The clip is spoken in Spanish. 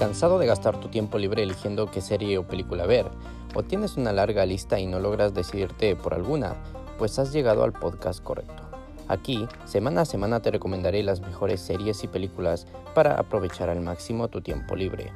¿Cansado de gastar tu tiempo libre eligiendo qué serie o película ver? ¿O tienes una larga lista y no logras decidirte por alguna? Pues has llegado al podcast correcto. Aquí, semana a semana te recomendaré las mejores series y películas para aprovechar al máximo tu tiempo libre.